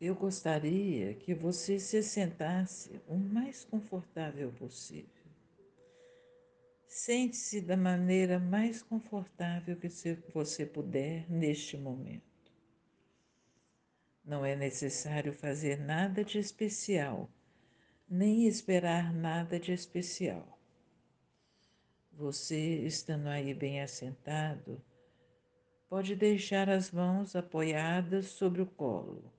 Eu gostaria que você se sentasse o mais confortável possível. Sente-se da maneira mais confortável que você puder neste momento. Não é necessário fazer nada de especial, nem esperar nada de especial. Você, estando aí bem assentado, pode deixar as mãos apoiadas sobre o colo.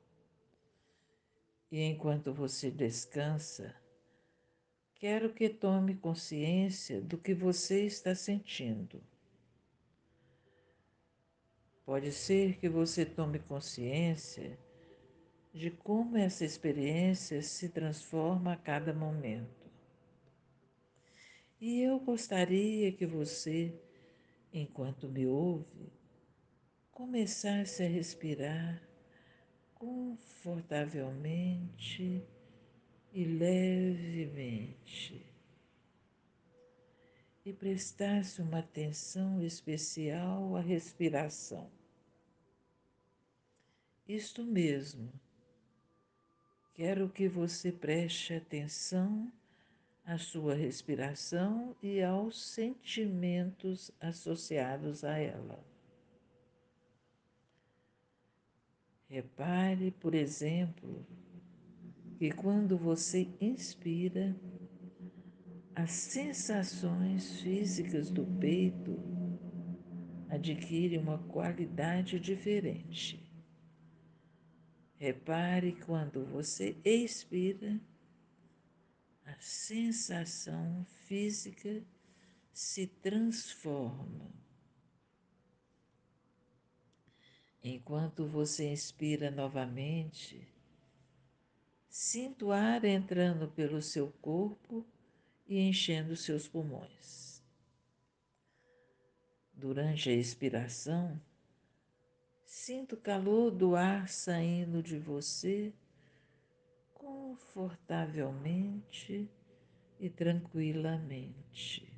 E enquanto você descansa, quero que tome consciência do que você está sentindo. Pode ser que você tome consciência de como essa experiência se transforma a cada momento. E eu gostaria que você, enquanto me ouve, começasse a respirar confortavelmente e levemente e prestasse uma atenção especial à respiração. Isto mesmo Quero que você preste atenção à sua respiração e aos sentimentos associados a ela. Repare, por exemplo, que quando você inspira, as sensações físicas do peito adquirem uma qualidade diferente. Repare quando você expira, a sensação física se transforma. Enquanto você inspira novamente, sinta o ar entrando pelo seu corpo e enchendo seus pulmões. Durante a expiração, Sinta o calor do ar saindo de você confortavelmente e tranquilamente.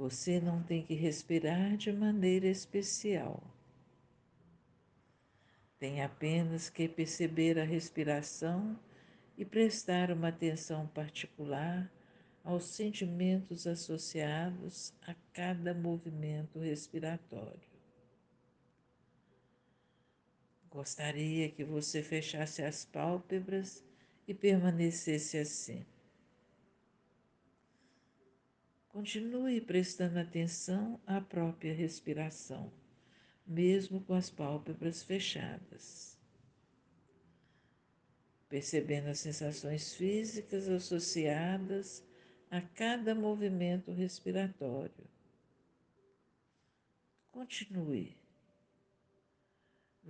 Você não tem que respirar de maneira especial. Tem apenas que perceber a respiração e prestar uma atenção particular aos sentimentos associados a cada movimento respiratório. Gostaria que você fechasse as pálpebras e permanecesse assim. Continue prestando atenção à própria respiração, mesmo com as pálpebras fechadas. Percebendo as sensações físicas associadas a cada movimento respiratório. Continue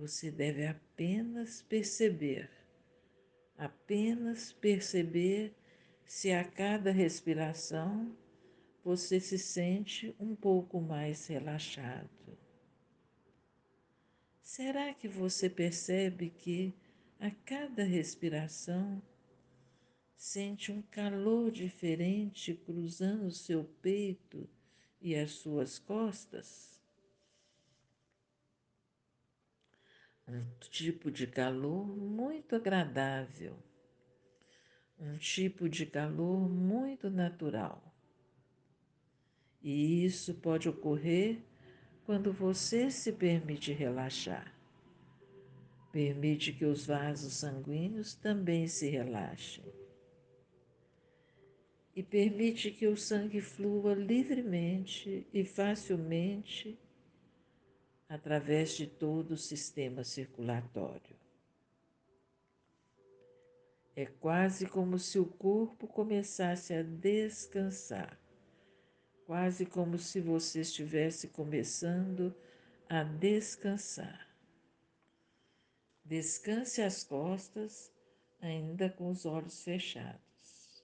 você deve apenas perceber, apenas perceber se a cada respiração você se sente um pouco mais relaxado. Será que você percebe que a cada respiração sente um calor diferente cruzando seu peito e as suas costas? um tipo de calor muito agradável, um tipo de calor muito natural. E isso pode ocorrer quando você se permite relaxar. Permite que os vasos sanguíneos também se relaxem. E permite que o sangue flua livremente e facilmente através de todo o sistema circulatório. É quase como se o corpo começasse a descansar, quase como se você estivesse começando a descansar. Descanse as costas, ainda com os olhos fechados.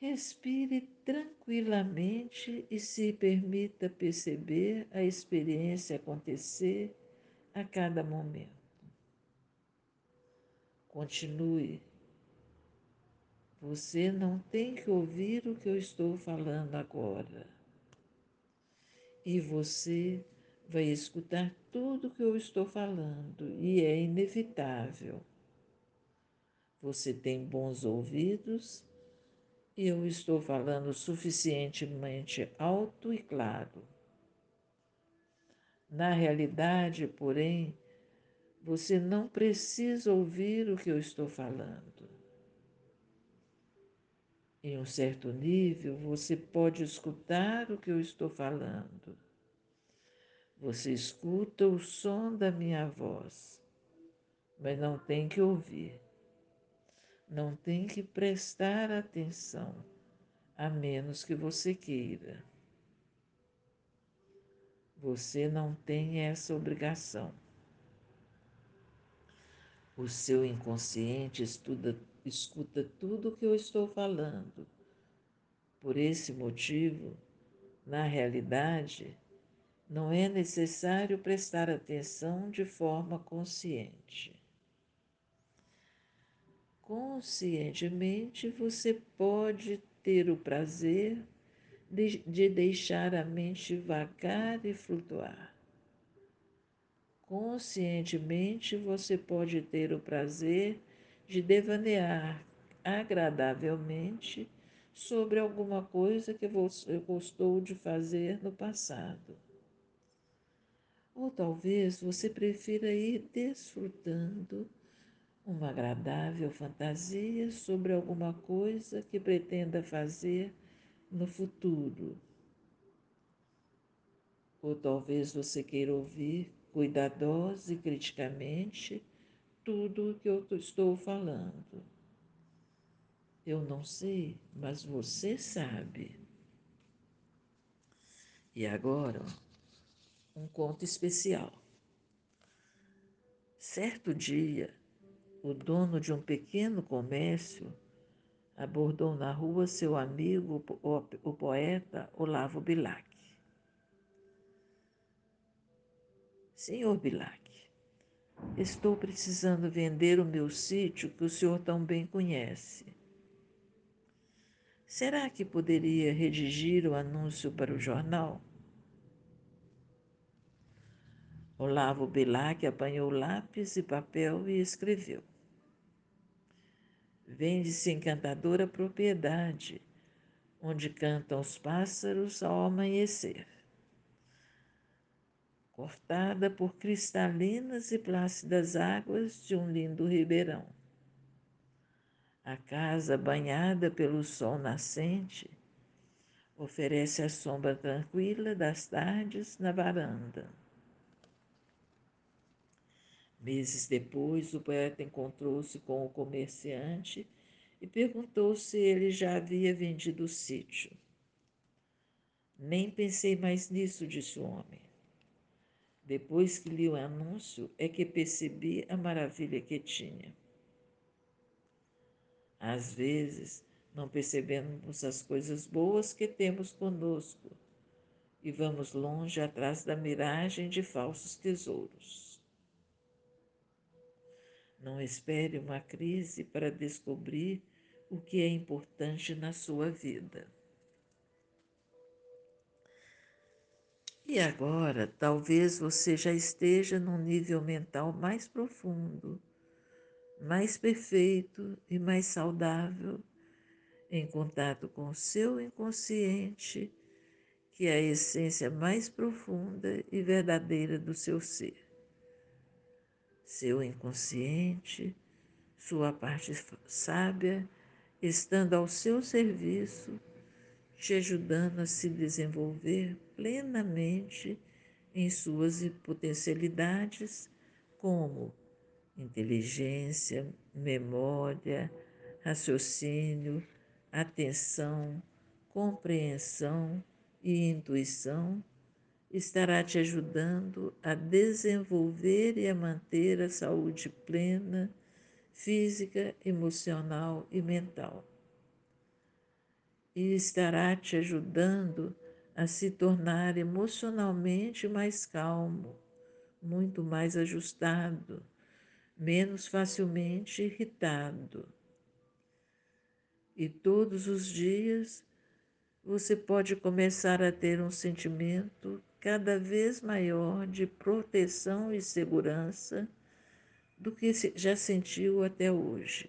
Respire tranquilamente e se permita perceber a experiência acontecer a cada momento. Continue. Você não tem que ouvir o que eu estou falando agora. E você vai escutar tudo que eu estou falando e é inevitável. Você tem bons ouvidos e eu estou falando suficientemente alto e claro. Na realidade, porém, você não precisa ouvir o que eu estou falando. Em um certo nível, você pode escutar o que eu estou falando. Você escuta o som da minha voz, mas não tem que ouvir. Não tem que prestar atenção, a menos que você queira. Você não tem essa obrigação. O seu inconsciente estuda, escuta tudo o que eu estou falando. Por esse motivo, na realidade, não é necessário prestar atenção de forma consciente. Conscientemente, você pode ter o prazer de, de deixar a mente vagar e flutuar. Conscientemente, você pode ter o prazer de devanear agradavelmente sobre alguma coisa que você gostou de fazer no passado. Ou talvez você prefira ir desfrutando uma agradável fantasia sobre alguma coisa que pretenda fazer no futuro. Ou talvez você queira ouvir cuidadosa e criticamente tudo o que eu estou falando. Eu não sei, mas você sabe. E agora, um conto especial. Certo dia, o dono de um pequeno comércio abordou na rua seu amigo, o poeta Olavo Bilac. Senhor Bilac, estou precisando vender o meu sítio que o senhor tão bem conhece. Será que poderia redigir o anúncio para o jornal? Olavo Bilac apanhou lápis e papel e escreveu. Vende-se encantadora propriedade, onde cantam os pássaros ao amanhecer. Cortada por cristalinas e plácidas águas de um lindo ribeirão. A casa, banhada pelo sol nascente, oferece a sombra tranquila das tardes na varanda. Meses depois, o poeta encontrou-se com o comerciante e perguntou se ele já havia vendido o sítio. Nem pensei mais nisso, disse o homem. Depois que li o anúncio, é que percebi a maravilha que tinha. Às vezes, não percebemos as coisas boas que temos conosco e vamos longe atrás da miragem de falsos tesouros. Não espere uma crise para descobrir o que é importante na sua vida. E agora, talvez você já esteja num nível mental mais profundo, mais perfeito e mais saudável, em contato com o seu inconsciente, que é a essência mais profunda e verdadeira do seu ser. Seu inconsciente, sua parte sábia, estando ao seu serviço, te ajudando a se desenvolver plenamente em suas potencialidades, como inteligência, memória, raciocínio, atenção, compreensão e intuição estará te ajudando a desenvolver e a manter a saúde plena, física, emocional e mental. E estará te ajudando a se tornar emocionalmente mais calmo, muito mais ajustado, menos facilmente irritado. E todos os dias você pode começar a ter um sentimento cada vez maior de proteção e segurança do que já sentiu até hoje.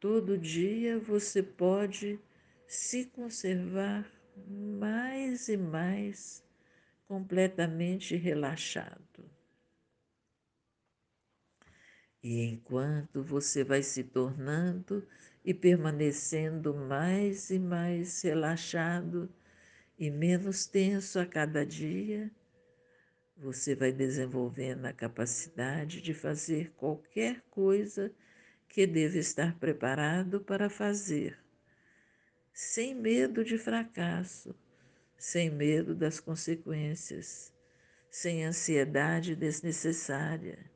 Todo dia você pode se conservar mais e mais completamente relaxado. E enquanto você vai se tornando e permanecendo mais e mais relaxado e menos tenso a cada dia, você vai desenvolvendo a capacidade de fazer qualquer coisa que deve estar preparado para fazer, sem medo de fracasso, sem medo das consequências, sem ansiedade desnecessária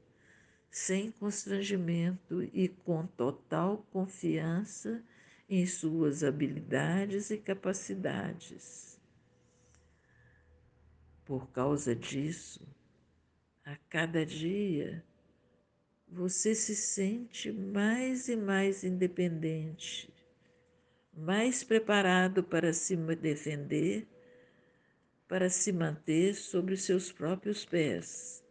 sem constrangimento e com total confiança em suas habilidades e capacidades. Por causa disso, a cada dia, você se sente mais e mais independente, mais preparado para se defender, para se manter sobre seus próprios pés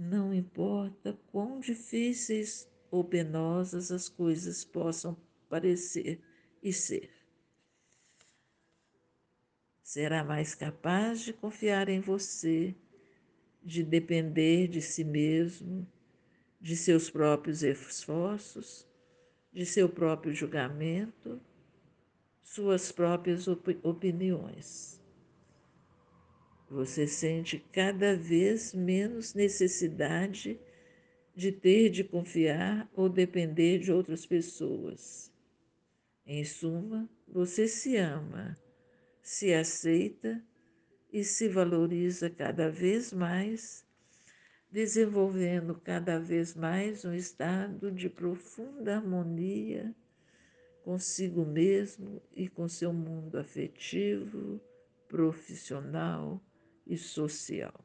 não importa quão difíceis ou penosas as coisas possam parecer e ser. Será mais capaz de confiar em você, de depender de si mesmo, de seus próprios esforços, de seu próprio julgamento, suas próprias op opiniões você sente cada vez menos necessidade de ter de confiar ou depender de outras pessoas. Em suma, você se ama, se aceita e se valoriza cada vez mais, desenvolvendo cada vez mais um estado de profunda harmonia consigo mesmo e com seu mundo afetivo, profissional e social.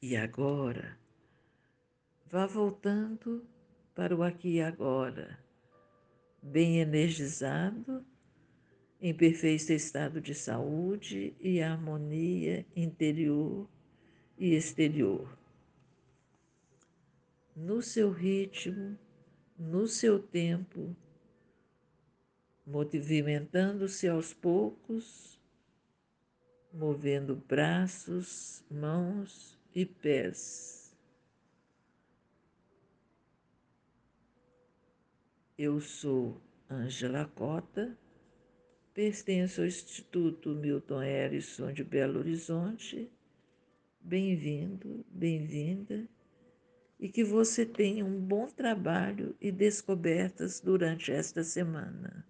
E agora, vá voltando para o aqui e agora, bem energizado, em perfeito estado de saúde e harmonia interior e exterior. No seu ritmo, no seu tempo, movimentando-se aos poucos movendo braços, mãos e pés. Eu sou Angela Cota, pertenço ao Instituto Milton Harrison de Belo Horizonte. Bem-vindo, bem-vinda e que você tenha um bom trabalho e descobertas durante esta semana.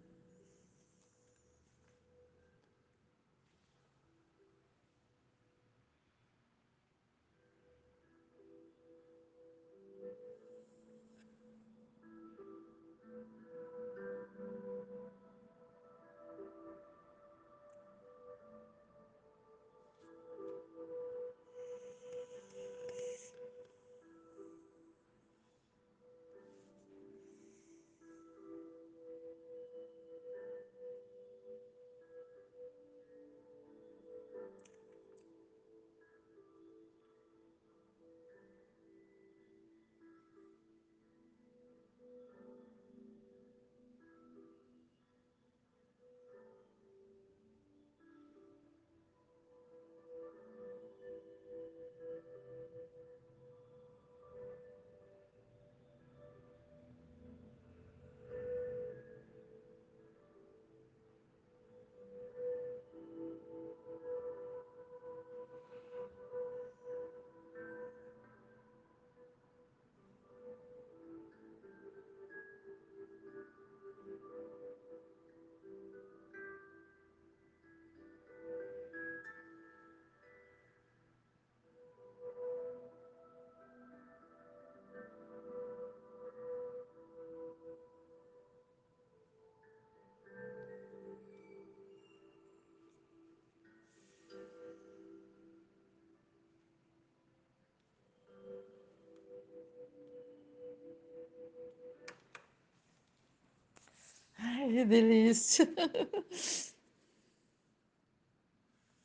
Que delícia!